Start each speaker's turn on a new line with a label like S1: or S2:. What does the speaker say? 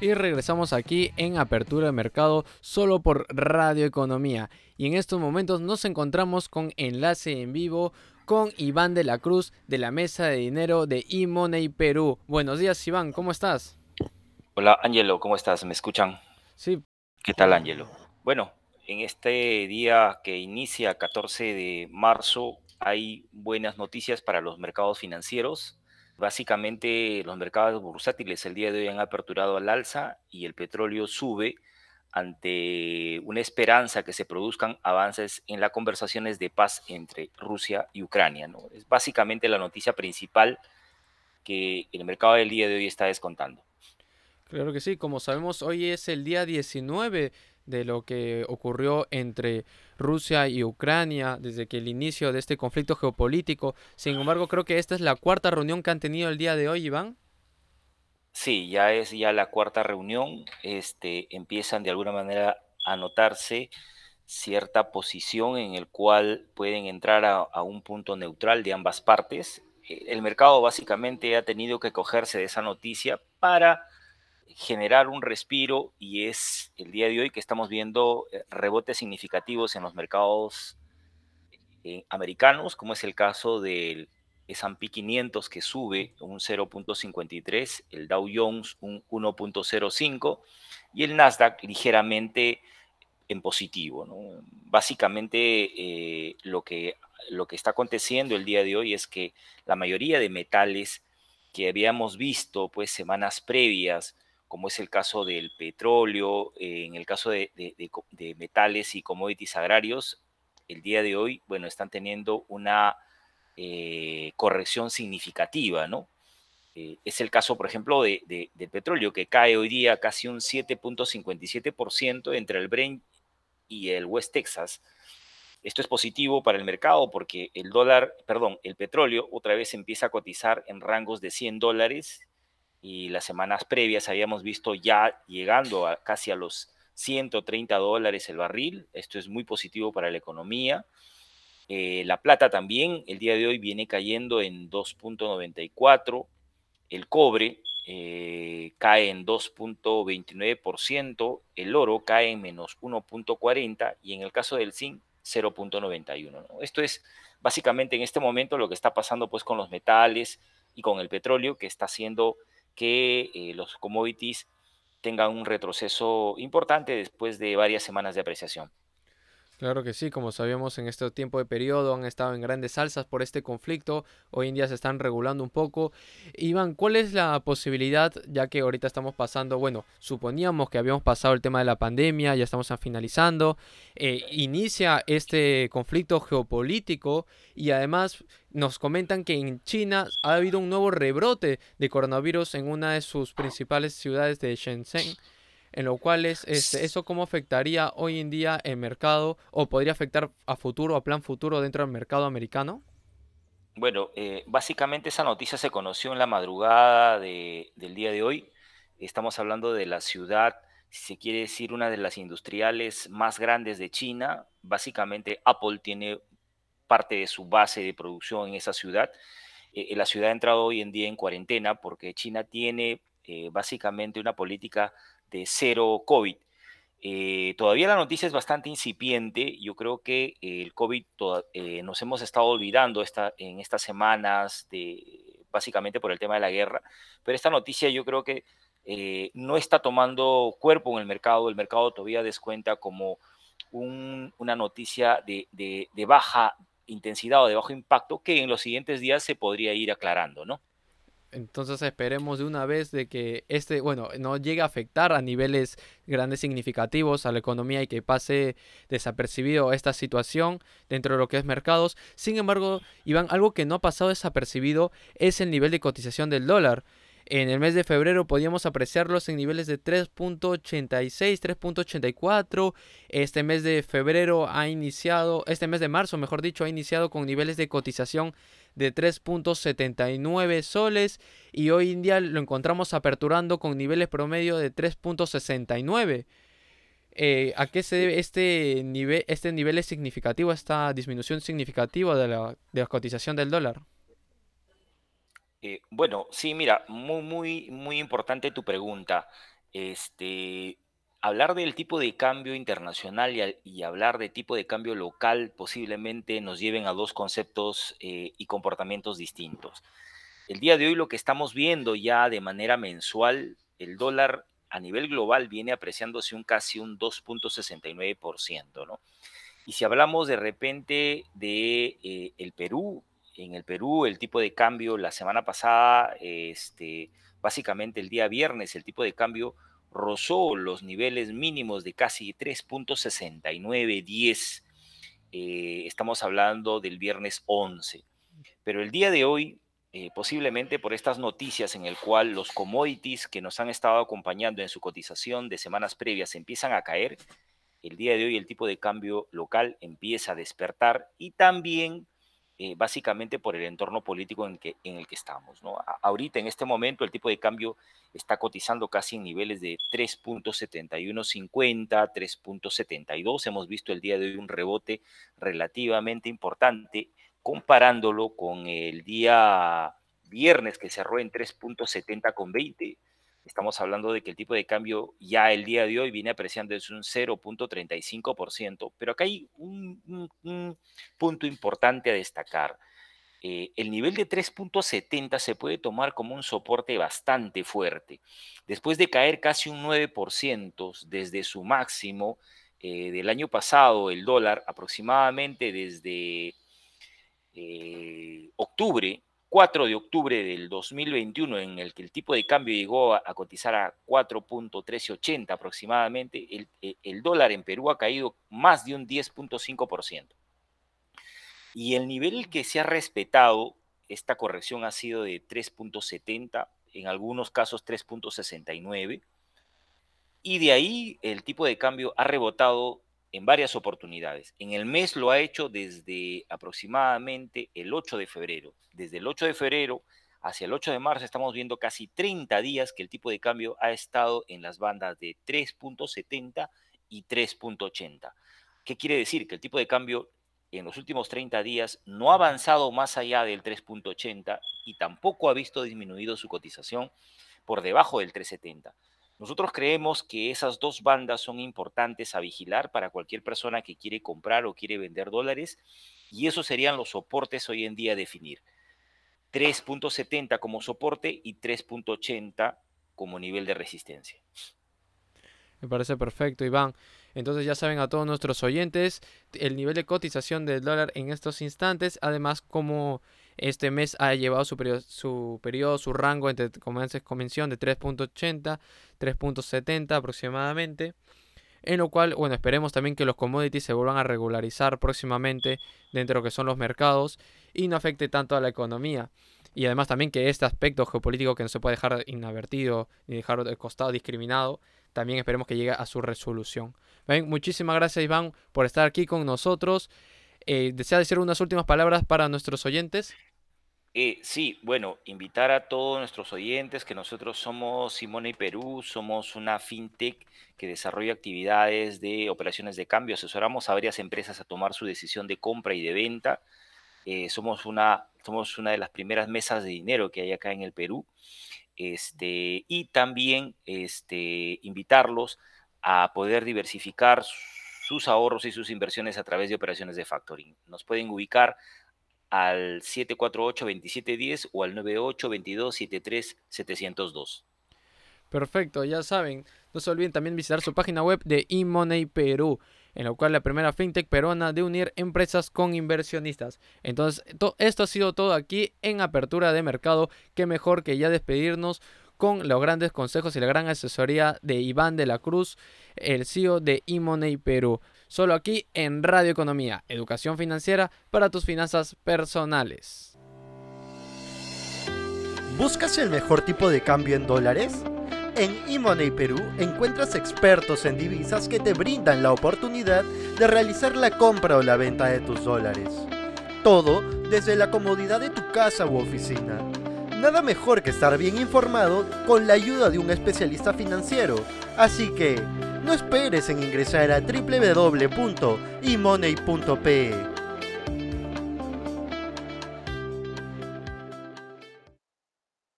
S1: Y regresamos aquí en Apertura de Mercado solo por Radio Economía. Y en estos momentos nos encontramos con enlace en vivo con Iván de la Cruz de la Mesa de Dinero de eMoney Perú. Buenos días Iván, ¿cómo estás?
S2: Hola Angelo, ¿cómo estás? ¿Me escuchan?
S1: Sí.
S2: ¿Qué tal Angelo? Bueno, en este día que inicia 14 de marzo hay buenas noticias para los mercados financieros. Básicamente los mercados bursátiles el día de hoy han aperturado al alza y el petróleo sube ante una esperanza que se produzcan avances en las conversaciones de paz entre Rusia y Ucrania. ¿no? Es básicamente la noticia principal que el mercado del día de hoy está descontando.
S1: Claro que sí, como sabemos, hoy es el día 19 de lo que ocurrió entre Rusia y Ucrania desde que el inicio de este conflicto geopolítico. Sin embargo, creo que esta es la cuarta reunión que han tenido el día de hoy, Iván.
S2: Sí, ya es ya la cuarta reunión. Este, empiezan de alguna manera a notarse cierta posición en el cual pueden entrar a, a un punto neutral de ambas partes. Eh, el mercado básicamente ha tenido que cogerse de esa noticia para generar un respiro y es el día de hoy que estamos viendo eh, rebotes significativos en los mercados eh, americanos, como es el caso del S&P 500 que sube un 0.53, el Dow Jones un 1.05 y el Nasdaq ligeramente en positivo. Básicamente eh, lo, que, lo que está aconteciendo el día de hoy es que la mayoría de metales que habíamos visto pues semanas previas como es el caso del petróleo, eh, en el caso de, metales y commodities agrarios, el día de hoy, bueno, están teniendo una eh, corrección significativa, ¿no? Eh, es el caso, por ejemplo, del petróleo, que cae hoy día casi un 7.57% entre el Brent y el West Texas. Esto es positivo para el mercado porque el dólar, perdón, el petróleo otra vez empieza a cotizar en rangos de 100 dólares y las semanas previas habíamos visto ya llegando casi a los 130 dólares el barril. Esto es muy positivo para la economía. Eh, la plata también el día de hoy viene cayendo en 2.94. El cobre eh, cae en 2.29%. El oro cae en menos 1.40 y en el caso del zinc 0.91. Esto es básicamente en este momento lo que está pasando pues con los metales y con el petróleo que está haciendo que eh, los commodities tengan un retroceso importante después de varias semanas de apreciación.
S1: Claro que sí, como sabíamos en este tiempo de periodo han estado en grandes alzas por este conflicto, hoy en día se están regulando un poco. Iván, ¿cuál es la posibilidad, ya que ahorita estamos pasando, bueno, suponíamos que habíamos pasado el tema de la pandemia, ya estamos finalizando, eh, inicia este conflicto geopolítico y además nos comentan que en China ha habido un nuevo rebrote de coronavirus en una de sus principales ciudades de Shenzhen en lo cual es este, eso cómo afectaría hoy en día el mercado o podría afectar a futuro, a plan futuro dentro del mercado americano?
S2: Bueno, eh, básicamente esa noticia se conoció en la madrugada del día de hoy. Estamos hablando de la ciudad, si se quiere decir, una de las industriales más grandes de China. Básicamente Apple tiene parte de su base de producción en esa ciudad. Eh, la ciudad ha entrado hoy en día en cuarentena porque China tiene eh, básicamente una política cero COVID. Eh, todavía la noticia es bastante incipiente. Yo creo que el COVID eh, nos hemos estado olvidando esta, en estas semanas, de, básicamente por el tema de la guerra. Pero esta noticia yo creo que eh, no está tomando cuerpo en el mercado. El mercado todavía descuenta como una noticia de baja intensidad o de bajo impacto que en los siguientes días se podría ir aclarando, ¿no?
S1: Entonces esperemos de una vez de que este, bueno, no llegue a afectar a niveles grandes significativos a la economía y que pase desapercibido esta situación dentro de lo que es mercados. Sin embargo, Iván, algo que no ha pasado desapercibido es el nivel de cotización del dólar. En el mes de febrero podíamos apreciarlos en niveles de 3.86, 3.84. Este mes de febrero ha iniciado, este mes de marzo, mejor dicho, ha iniciado con niveles de cotización de 3.79 soles y hoy en día lo encontramos aperturando con niveles promedio de 3.69. Eh, ¿A qué se debe este nivel, este nivel es significativo, esta disminución significativa de la, cotización del dólar?
S2: Eh, bueno, sí, mira, muy, muy, muy importante tu pregunta. este, hablar del tipo de cambio internacional y, hablar de tipo de cambio local posiblemente nos lleven a dos conceptos eh, y comportamientos distintos. El día de hoy lo que estamos viendo ya de manera mensual, el dólar a nivel global viene apreciándose un casi un 2.69%, ¿no? Y si hablamos de repente de eh, el Perú, en el Perú el tipo de cambio la semana pasada, este, básicamente el día viernes, el tipo de cambio rozó los niveles mínimos de casi 3.6910. Eh, estamos hablando del viernes 11. Pero el día de hoy, eh, posiblemente por estas noticias en el cual los commodities que nos han estado acompañando en su cotización de semanas previas empiezan a caer, el día de hoy el tipo de cambio local empieza a despertar y también eh, básicamente por el entorno político en, que, en el que estamos. ¿no? ahorita, en este momento, el tipo de cambio está cotizando casi en niveles de 3.7150, 3.72. Hemos visto el día de hoy un rebote relativamente importante comparándolo con el día viernes que cerró en 3.70 con 20 Estamos hablando de que el tipo de cambio ya el día de hoy viene apreciando es un 0.35%, pero acá hay un, punto importante a destacar. Eh, el nivel de 3.70 se puede tomar como un soporte bastante fuerte. Después de caer casi un 9% desde su máximo eh, del año pasado, el dólar aproximadamente desde eh, octubre 4 de octubre del 2021, en el que el tipo de cambio llegó a, cotizar a 4.1380 aproximadamente, el, e, el, dólar en Perú ha caído más de un 10.5%. Y el nivel que se ha respetado, esta corrección ha sido de 3.70, en algunos casos 3.69, y de ahí el tipo de cambio ha rebotado en varias oportunidades. En el mes lo ha hecho desde aproximadamente el 8 de febrero. Desde el 8 de febrero hacia el 8 de marzo estamos viendo casi 30 días que el tipo de cambio ha estado en las bandas de 3.70 y 3.80. ¿Qué quiere decir? Que el tipo de cambio en los últimos 30 días no ha avanzado más allá del 3.80 y tampoco ha visto disminuido su cotización por debajo del 3.70. Nosotros creemos que esas dos bandas son importantes a vigilar para cualquier persona que quiere comprar o quiere vender dólares y esos serían los soportes hoy en día a definir. 3.70 como soporte y 3.80 como nivel de resistencia.
S1: Me parece perfecto, Iván. Entonces ya saben a todos nuestros oyentes el nivel de cotización del dólar en estos instantes, además como este mes ha llevado su periodo, su, rango entre convención de 3.80, 3.70 aproximadamente. En lo cual, bueno, esperemos también que los commodities se vuelvan a regularizar próximamente dentro de lo que son los mercados y no afecte tanto a la economía. Y además también que este aspecto geopolítico que no se puede dejar inadvertido ni dejar de costado discriminado, también esperemos que llegue a su resolución. muchísimas gracias Iván por estar aquí con nosotros. Eh, ¿Desea decir unas últimas palabras para nuestros oyentes?
S2: Eh, sí, bueno, invitar a todos nuestros oyentes que nosotros somos Simone y Perú, somos una fintech que desarrolla actividades de operaciones de cambio, asesoramos a varias empresas a tomar su decisión de compra y de venta. Eh, somos, una, somos una de las primeras mesas de dinero que hay acá en el Perú. Este, y también este, invitarlos a poder diversificar sus ahorros y sus inversiones a través de operaciones de factoring. Nos pueden ubicar al 748-2710 o al 98-22-73-702.
S1: Perfecto, ya saben, no se olviden también visitar su página web de eMoney Perú, en la cual la primera fintech peruana de unir empresas con inversionistas. Entonces, esto ha sido todo aquí en Apertura de Mercado. Qué mejor que ya despedirnos con los grandes consejos y la gran asesoría de Iván de la Cruz, el CEO de eMoney Perú. Solo aquí en Radio Economía, educación financiera para tus finanzas personales.
S3: ¿Buscas el mejor tipo de cambio en dólares? En eMoney Perú encuentras expertos en divisas que te brindan la oportunidad de realizar la compra o la venta de tus dólares. Todo desde la comodidad de tu casa u oficina nada mejor que estar bien informado con la ayuda de un especialista financiero. Así que, no esperes en ingresar a www.imoney.pe